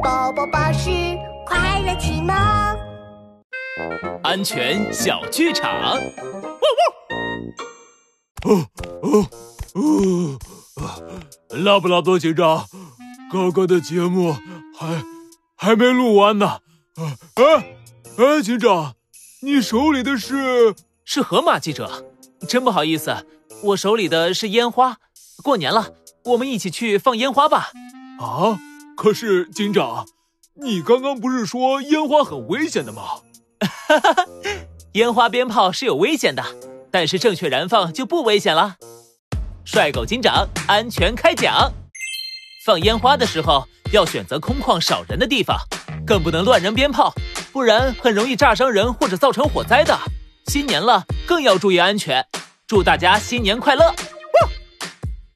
宝宝巴士快乐启蒙，安全小剧场。哦哦哦！拉布拉多警长，刚刚的节目还还没录完呢。啊啊啊！警长，你手里的是是河马记者，真不好意思，我手里的是烟花。过年了，我们一起去放烟花吧。啊！可是警长，你刚刚不是说烟花很危险的吗？哈哈哈，烟花鞭炮是有危险的，但是正确燃放就不危险了。帅狗警长安全开讲：放烟花的时候要选择空旷少人的地方，更不能乱扔鞭炮，不然很容易炸伤人或者造成火灾的。新年了，更要注意安全。祝大家新年快乐！